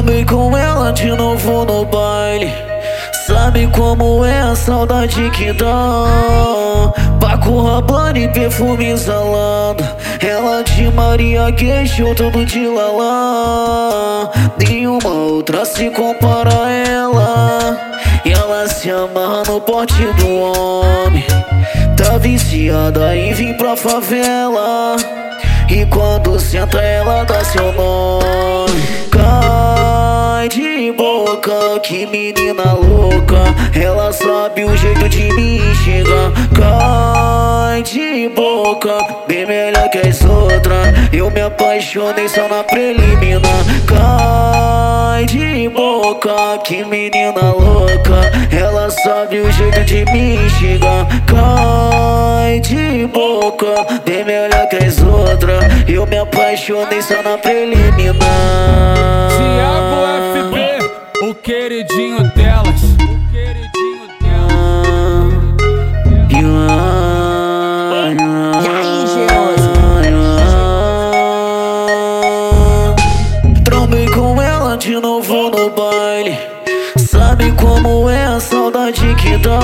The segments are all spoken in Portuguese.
Trombei com ela de novo no baile. Sabe como é a saudade que dá? Paco Rabanne, perfume exalando. Ela de Maria Queixo, tudo de lalá. Nenhuma outra se compara a ela. E ela se amarra no porte do homem. Tá viciada em vir pra favela. E quando senta, ela dá seu nome. De boca, que menina louca. Ela sabe o jeito de me enxergar. Cai de boca, bem melhor que as outras. Eu me apaixonei só na preliminar. Cai de boca, que menina louca. Ela sabe o jeito de me enxergar. Cai de boca, bem melhor que as outras. Eu me apaixonei só na preliminar. FB, o queridinho delas. O queridinho delas. Trombei com ela de novo no baile. Sabe como é a saudade que dá?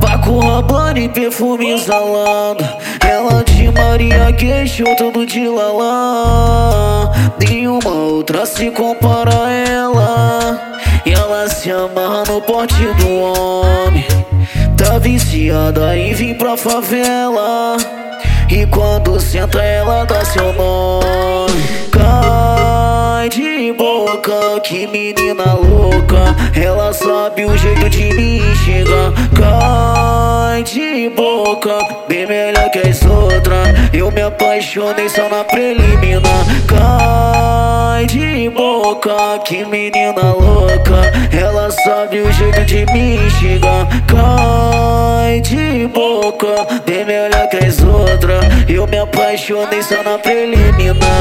Paco Rabanne, perfume exalando. Ela de Maria Queixo, tudo de lalá. Nenhuma outra se compara a ela. E ela se amarra no porte do homem. Tá viciada em vir pra favela. E quando senta, ela dá seu nome. Cai de boca, que menina louca. Ela sabe o jeito de me enxergar. Cai de boca, bem melhor que as outras. Eu me apaixonei só na preliminar. Cai de boca, que menina louca. Ela sabe o jeito de me enxergar. Cai de boca, bem melhor que as outras. Eu me apaixonei só na preliminar.